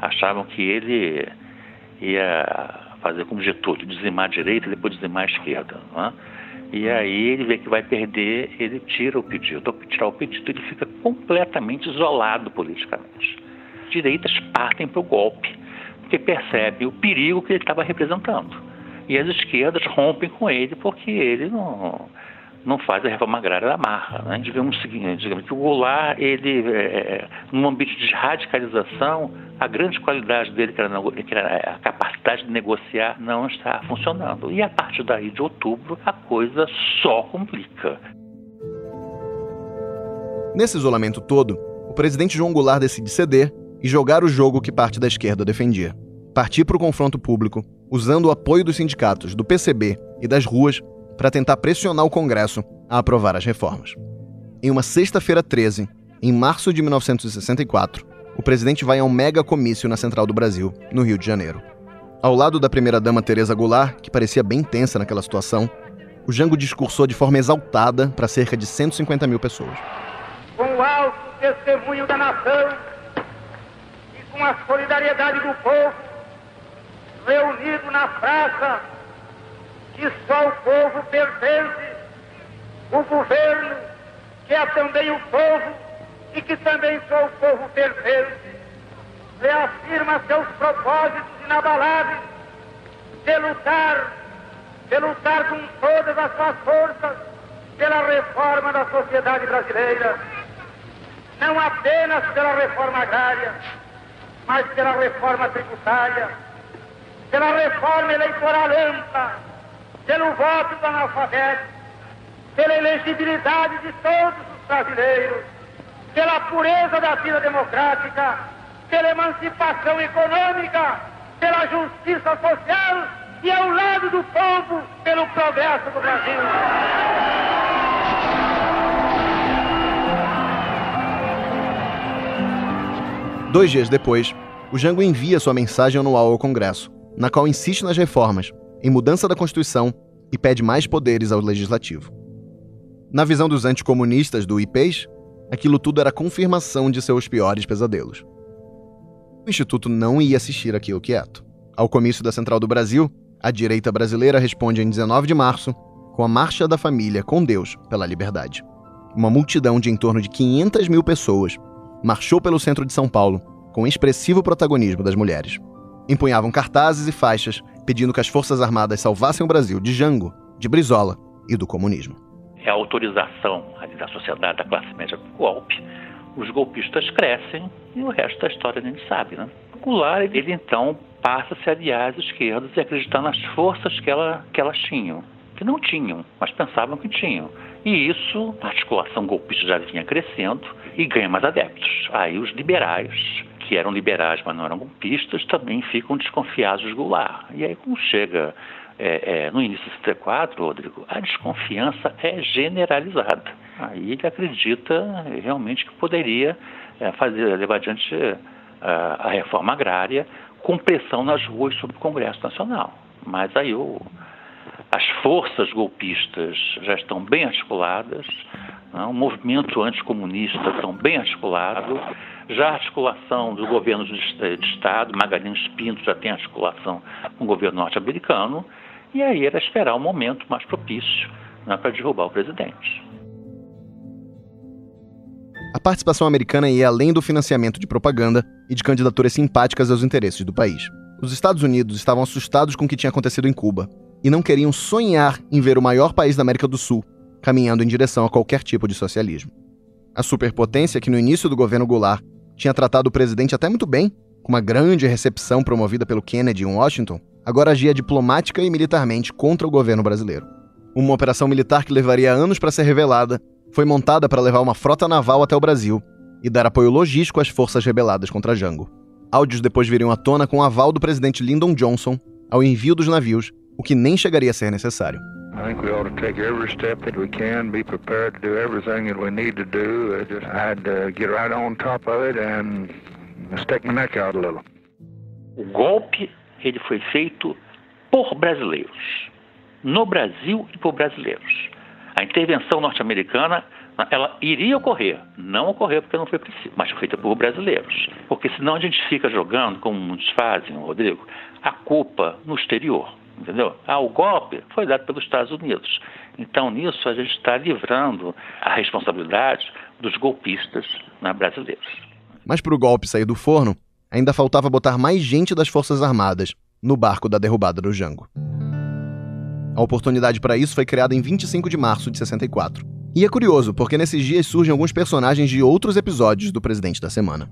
Achavam que ele ia fazer como Getúlio, dizimar a direita e depois dizimar a esquerda. É? E aí ele vê que vai perder, ele tira o pedido. Ao tirar o pedido, ele fica completamente isolado politicamente. Direitas partem para o golpe, porque percebem o perigo que ele estava representando. E as esquerdas rompem com ele porque ele não, não faz a reforma agrária da marra. Né? Vê um seguinte, digamos, que o Goulart, ele, é, é, num ambiente de radicalização, a grande qualidade dele, que era, que era, a capacidade de negociar, não está funcionando. E a partir daí, de outubro, a coisa só complica. Nesse isolamento todo, o presidente João Goulart decide ceder e jogar o jogo que parte da esquerda defendia. Partir para o confronto público, usando o apoio dos sindicatos, do PCB e das ruas para tentar pressionar o Congresso a aprovar as reformas. Em uma sexta-feira 13, em março de 1964, o presidente vai a um mega comício na Central do Brasil, no Rio de Janeiro. Ao lado da primeira-dama Teresa Goulart, que parecia bem tensa naquela situação, o Jango discursou de forma exaltada para cerca de 150 mil pessoas. Com alto testemunho da nação com a solidariedade do povo, reunido na praça que só o povo pertence, o governo, que é também o povo e que também só o povo pertence, reafirma seus propósitos inabaláveis de lutar, de lutar com todas as suas forças pela reforma da sociedade brasileira, não apenas pela reforma agrária, mas pela reforma tributária, pela reforma eleitoral ampla, pelo voto do analfabeto, pela elegibilidade de todos os brasileiros, pela pureza da vida democrática, pela emancipação econômica, pela justiça social e ao lado do povo pelo progresso do Brasil. Dois dias depois, o Jango envia sua mensagem anual ao Congresso, na qual insiste nas reformas em mudança da Constituição e pede mais poderes ao Legislativo. Na visão dos anticomunistas do IPES, aquilo tudo era confirmação de seus piores pesadelos. O Instituto não ia assistir aquilo quieto. Ao comício da Central do Brasil, a direita brasileira responde em 19 de março com a Marcha da Família com Deus pela Liberdade. Uma multidão de em torno de 500 mil pessoas marchou pelo centro de São Paulo com expressivo protagonismo das mulheres. Empunhavam cartazes e faixas pedindo que as Forças Armadas salvassem o Brasil de Jango, de Brizola e do comunismo. É a autorização da sociedade, da classe média do golpe. Os golpistas crescem e o resto da história a gente sabe, né? O Goulart, ele então passa a se aliar às esquerdas e acreditar nas forças que, ela, que elas tinham, que não tinham, mas pensavam que tinham. E isso, a articulação golpista já vinha crescendo e ganha mais adeptos. Aí os liberais que eram liberais, mas não eram golpistas, também ficam desconfiados de Goulart. E aí, como chega é, é, no início de 64, Rodrigo, a desconfiança é generalizada. Aí ele acredita realmente que poderia é, fazer, levar adiante é, a reforma agrária com pressão nas ruas sobre o Congresso Nacional. Mas aí o, as forças golpistas já estão bem articuladas, o movimento anticomunista está bem articulado, já a articulação dos governos de, Estado, Magalhães Pinto já tem articulação com o governo norte-americano, e aí era esperar o um momento mais propício né, para derrubar o presidente. A participação americana ia além do financiamento de propaganda e de candidaturas simpáticas aos interesses do país. Os Estados Unidos estavam assustados com o que tinha acontecido em Cuba e não queriam sonhar em ver o maior país da América do Sul caminhando em direção a qualquer tipo de socialismo. A superpotência, que no início do governo Goulart tinha tratado o presidente até muito bem, com uma grande recepção promovida pelo Kennedy em Washington, agora agia diplomática e militarmente contra o governo brasileiro. Uma operação militar que levaria anos para ser revelada foi montada para levar uma frota naval até o Brasil e dar apoio logístico às forças rebeladas contra Jango. Áudios depois viriam à tona com o aval do presidente Lyndon Johnson ao envio dos navios, o que nem chegaria a ser necessário. I think we ought to take every step that we can, be prepared to do everything that we need to do. I just had to get right on top of it and stick my neck out a little. O golpe ele foi feito por brasileiros, no Brasil e por brasileiros. A intervenção norte-americana ela iria ocorrer, não ocorreu porque não foi preciso, mas foi feita por brasileiros. Porque senão a gente fica jogando, como muitos fazem, Rodrigo, a culpa no exterior entendeu? Ah, o golpe foi dado pelos Estados Unidos. Então, nisso, a gente está livrando a responsabilidade dos golpistas né, brasileiros. Mas para o golpe sair do forno, ainda faltava botar mais gente das Forças Armadas no barco da derrubada do Jango. A oportunidade para isso foi criada em 25 de março de 64. E é curioso, porque nesses dias surgem alguns personagens de outros episódios do Presidente da Semana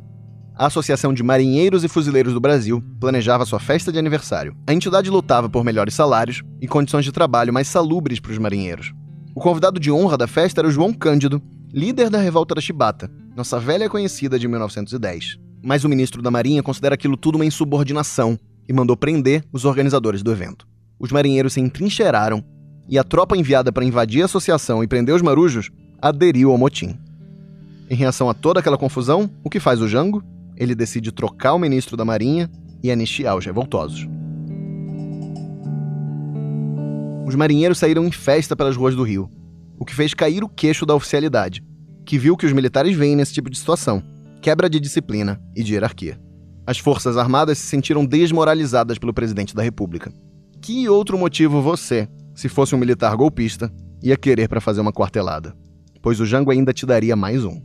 a Associação de Marinheiros e Fuzileiros do Brasil planejava sua festa de aniversário. A entidade lutava por melhores salários e condições de trabalho mais salubres para os marinheiros. O convidado de honra da festa era o João Cândido, líder da revolta da Chibata, nossa velha conhecida de 1910. Mas o ministro da Marinha considera aquilo tudo uma insubordinação e mandou prender os organizadores do evento. Os marinheiros se entrincheiraram e a tropa enviada para invadir a associação e prender os marujos aderiu ao motim. Em reação a toda aquela confusão, o que faz o Jango? Ele decide trocar o ministro da Marinha e anistiar os revoltosos. Os marinheiros saíram em festa pelas ruas do Rio, o que fez cair o queixo da oficialidade, que viu que os militares veem nesse tipo de situação quebra de disciplina e de hierarquia. As Forças Armadas se sentiram desmoralizadas pelo presidente da República. Que outro motivo você, se fosse um militar golpista, ia querer para fazer uma quartelada? Pois o Jango ainda te daria mais um.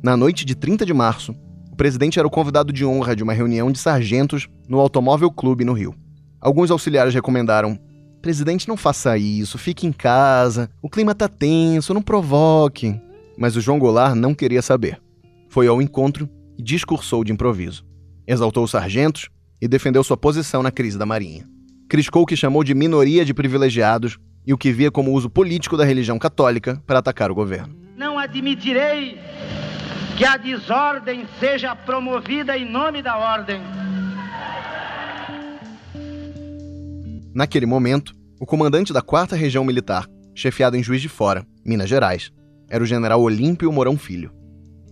Na noite de 30 de março, o presidente era o convidado de honra de uma reunião de sargentos no Automóvel Clube no Rio. Alguns auxiliares recomendaram: Presidente, não faça isso, fique em casa, o clima tá tenso, não provoque. Mas o João Goulart não queria saber. Foi ao encontro e discursou de improviso. Exaltou os sargentos e defendeu sua posição na crise da Marinha. Criticou o que chamou de minoria de privilegiados e o que via como uso político da religião católica para atacar o governo. Não admitirei que a desordem seja promovida em nome da ordem. Naquele momento, o comandante da 4 Região Militar, chefiado em Juiz de Fora, Minas Gerais, era o general Olímpio Mourão Filho.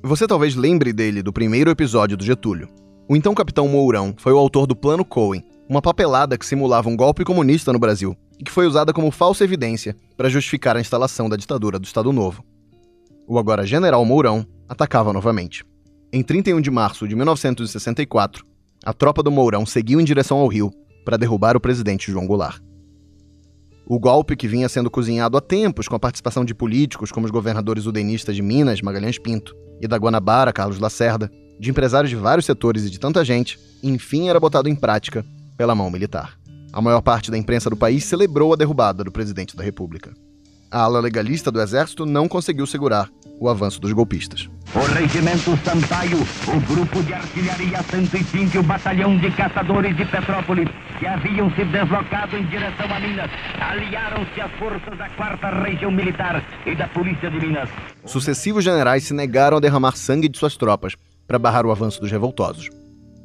Você talvez lembre dele do primeiro episódio do Getúlio. O então capitão Mourão foi o autor do Plano Cohen, uma papelada que simulava um golpe comunista no Brasil e que foi usada como falsa evidência para justificar a instalação da ditadura do Estado Novo. O agora general Mourão atacava novamente. Em 31 de março de 1964, a tropa do Mourão seguiu em direção ao Rio para derrubar o presidente João Goulart. O golpe, que vinha sendo cozinhado há tempos com a participação de políticos como os governadores udenistas de Minas, Magalhães Pinto, e da Guanabara, Carlos Lacerda, de empresários de vários setores e de tanta gente, enfim era botado em prática pela mão militar. A maior parte da imprensa do país celebrou a derrubada do presidente da República a ala legalista do exército não conseguiu segurar o avanço dos golpistas. O Regimento Sampaio, o Grupo de Artilharia 105 e o Batalhão de Caçadores de Petrópolis, que haviam se deslocado em direção a Minas, aliaram-se às forças da 4 Região Militar e da Polícia de Minas. Sucessivos generais se negaram a derramar sangue de suas tropas para barrar o avanço dos revoltosos.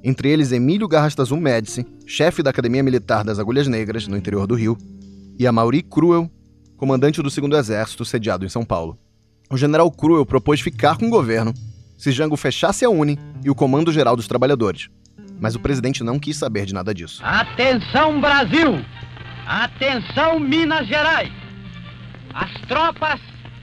Entre eles Emílio Garrastazu Médici, chefe da Academia Militar das Agulhas Negras, no interior do Rio, e a Mauri Cruel, comandante do 2 Exército, sediado em São Paulo. O general Cruel propôs ficar com o governo se Jango fechasse a Uni e o Comando Geral dos Trabalhadores. Mas o presidente não quis saber de nada disso. Atenção, Brasil! Atenção, Minas Gerais! As tropas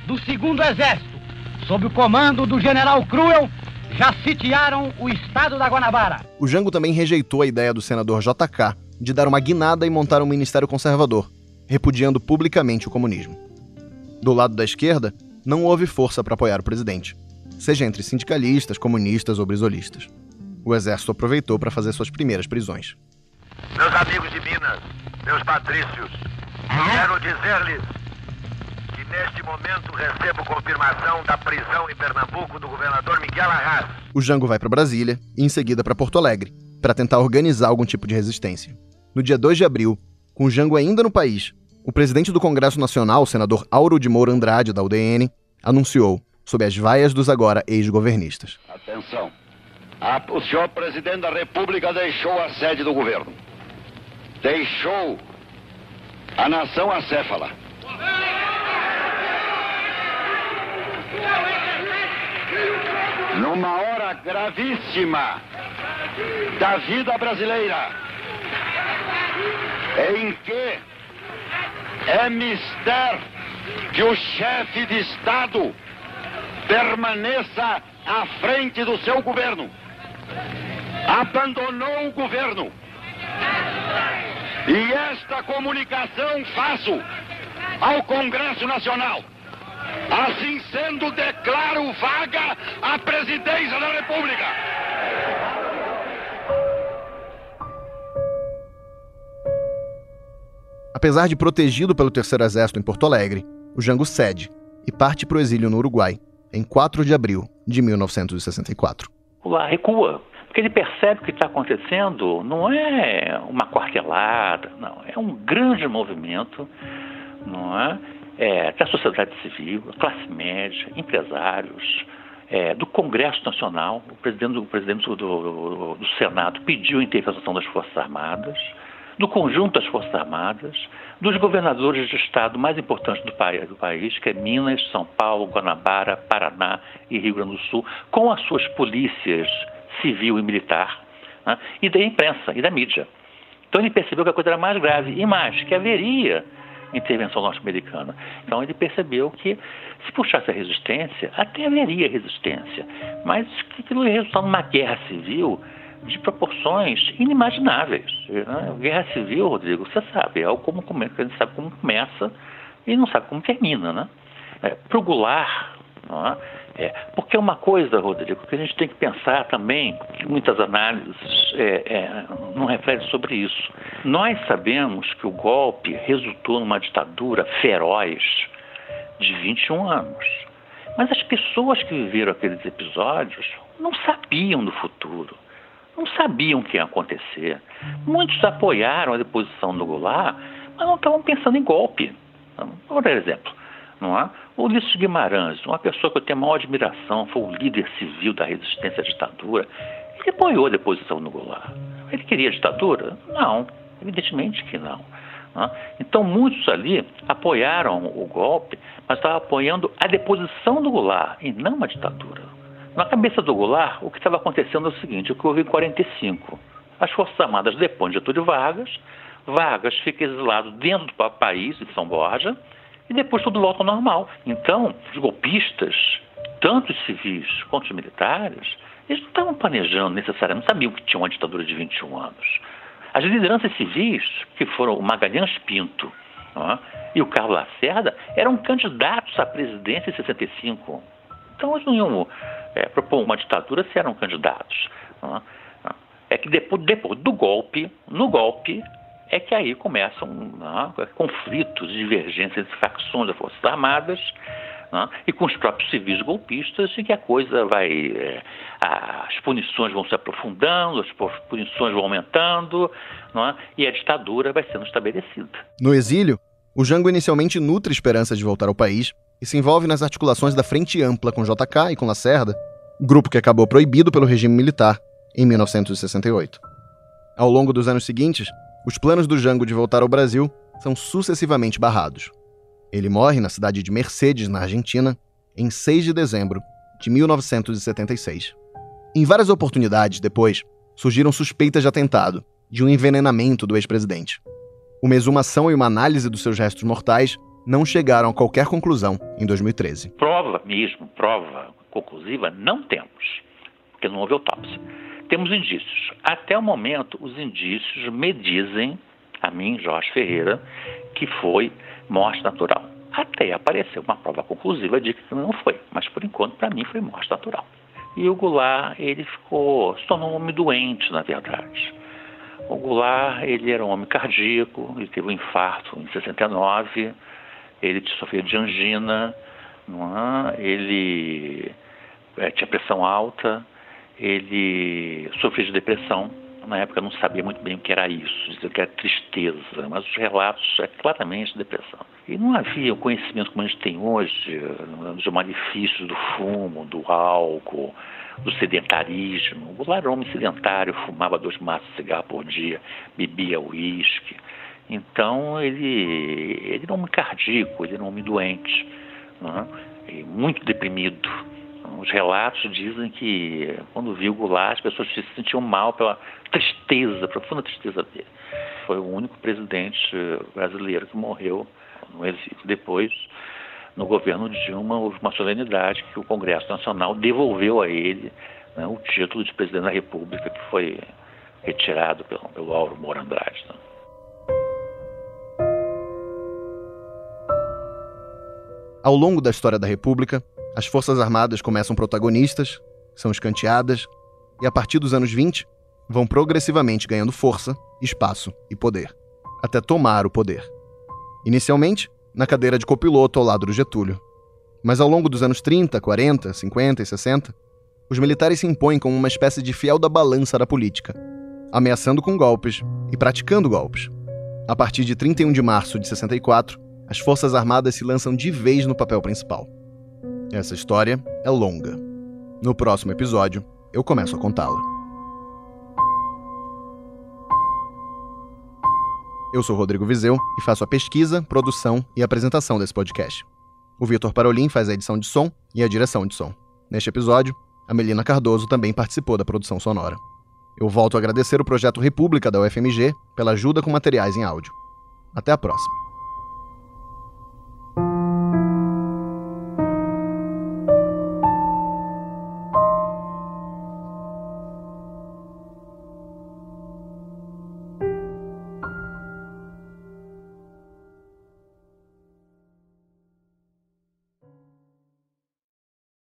do Segundo Exército, sob o comando do general Cruel, já sitiaram o estado da Guanabara. O Jango também rejeitou a ideia do senador JK de dar uma guinada e montar um ministério conservador, repudiando publicamente o comunismo. Do lado da esquerda, não houve força para apoiar o presidente, seja entre sindicalistas, comunistas ou brisolistas. O exército aproveitou para fazer suas primeiras prisões. Meus amigos de Minas, meus patrícios, quero dizer-lhes que neste momento recebo confirmação da prisão em Pernambuco do governador Miguel Arras. O Jango vai para Brasília e em seguida para Porto Alegre, para tentar organizar algum tipo de resistência. No dia 2 de abril, com o Jango ainda no país, o presidente do Congresso Nacional, senador Auro de Moura Andrade, da UDN, anunciou, sob as vaias dos agora ex-governistas. Atenção. A, o senhor presidente da República deixou a sede do governo. Deixou a nação acéfala. Numa hora gravíssima da vida brasileira, em que é mister que o chefe de Estado permaneça à frente do seu governo. Abandonou o governo. E esta comunicação faço ao Congresso Nacional. Assim sendo, declaro vaga a presidência da República. Apesar de protegido pelo Terceiro Exército em Porto Alegre, o Jango cede e parte para o exílio no Uruguai, em 4 de abril de 1964. Lá recua, porque ele percebe que o que está acontecendo não é uma quartelada, não, é um grande movimento, não é? é da sociedade civil, classe média, empresários, é, do Congresso Nacional, o presidente, o presidente do, do, do Senado pediu a intervenção das Forças Armadas, do conjunto das Forças Armadas, dos governadores de estado mais importantes do país, do país, que é Minas, São Paulo, Guanabara, Paraná e Rio Grande do Sul, com as suas polícias civil e militar, né? e da imprensa e da mídia. Então ele percebeu que a coisa era mais grave e mais, que haveria intervenção norte-americana. Então ele percebeu que se puxasse a resistência, até haveria resistência, mas que aquilo ia resultar numa guerra civil de proporções inimagináveis. Né? Guerra civil, Rodrigo, você sabe, é como começa, a gente sabe como começa e não sabe como termina, né? É, Para o Goulart, é? é, porque é uma coisa, Rodrigo, que a gente tem que pensar também, que muitas análises é, é, não refletem sobre isso. Nós sabemos que o golpe resultou numa ditadura feroz de 21 anos. Mas as pessoas que viveram aqueles episódios não sabiam do futuro não sabiam o que ia acontecer. Muitos apoiaram a deposição do Goulart, mas não estavam pensando em golpe. Por exemplo, não é? Ulisses Guimarães, uma pessoa que eu tenho a maior admiração, foi o líder civil da resistência à ditadura, ele apoiou a deposição do Goulart. Ele queria a ditadura? Não, evidentemente que não. não é? Então, muitos ali apoiaram o golpe, mas estavam apoiando a deposição do Goulart e não a ditadura. Na cabeça do Goulart, o que estava acontecendo é o seguinte: o que houve em 45. As Forças Armadas depõem de Getúlio Vargas, Vargas fica exilado dentro do país, de São Borja, e depois tudo volta ao normal. Então, os golpistas, tanto os civis quanto os militares, eles não estavam planejando necessariamente, sabiam que tinha uma ditadura de 21 anos. As lideranças civis, que foram o Magalhães Pinto é? e o Carlos Lacerda, eram candidatos à presidência em 65. Então, eles não iam é, propor uma ditadura se eram candidatos. Não é? que depois, depois do golpe, no golpe, é que aí começam não, é? conflitos, divergências entre facções das Forças Armadas não, e com os próprios civis golpistas, e que a coisa vai. É, as punições vão se aprofundando, as punições vão aumentando, não, e a ditadura vai sendo estabelecida. No exílio, o Jango inicialmente nutre esperança de voltar ao país e se envolve nas articulações da Frente Ampla com JK e com Lacerda, grupo que acabou proibido pelo regime militar em 1968. Ao longo dos anos seguintes, os planos do Jango de voltar ao Brasil são sucessivamente barrados. Ele morre na cidade de Mercedes, na Argentina, em 6 de dezembro de 1976. Em várias oportunidades depois, surgiram suspeitas de atentado, de um envenenamento do ex-presidente. Uma exumação e uma análise dos seus restos mortais não chegaram a qualquer conclusão em 2013. Prova mesmo, prova conclusiva, não temos, porque não houve autópsia. Temos indícios. Até o momento, os indícios me dizem, a mim, Jorge Ferreira, que foi morte natural. Até apareceu uma prova conclusiva de que não foi, mas por enquanto, para mim, foi morte natural. E o Goulart, ele ficou, se tornou um homem doente, na verdade. O Goulart, ele era um homem cardíaco, ele teve um infarto em 69, ele sofreu de angina, é? ele é, tinha pressão alta, ele sofria de depressão. Na época não sabia muito bem o que era isso, dizia que era tristeza, mas os relatos é claramente depressão. E não havia o conhecimento como a gente tem hoje dos malefícios do fumo, do álcool, do sedentarismo. O um homem sedentário, fumava dois maços de cigarro por dia, bebia uísque. Então ele, ele era um homem cardíaco, ele era um homem doente, e muito deprimido. Os relatos dizem que quando viu Goulart, as pessoas se sentiam mal pela tristeza, profunda tristeza dele. Foi o único presidente brasileiro que morreu no exílio. Depois, no governo Dilma, houve uma solenidade que o Congresso Nacional devolveu a ele né, o título de presidente da República, que foi retirado pelo, pelo Auro Moura Andrade. Né? Ao longo da história da República, as Forças Armadas começam protagonistas, são escanteadas e, a partir dos anos 20, vão progressivamente ganhando força, espaço e poder, até tomar o poder. Inicialmente, na cadeira de copiloto ao lado do Getúlio. Mas ao longo dos anos 30, 40, 50 e 60, os militares se impõem como uma espécie de fiel da balança da política, ameaçando com golpes e praticando golpes. A partir de 31 de março de 64, as Forças Armadas se lançam de vez no papel principal. Essa história é longa. No próximo episódio, eu começo a contá-la. Eu sou Rodrigo Vizeu e faço a pesquisa, produção e apresentação desse podcast. O Vitor Parolin faz a edição de som e a direção de som. Neste episódio, a Melina Cardoso também participou da produção sonora. Eu volto a agradecer o projeto República da UFMG pela ajuda com materiais em áudio. Até a próxima.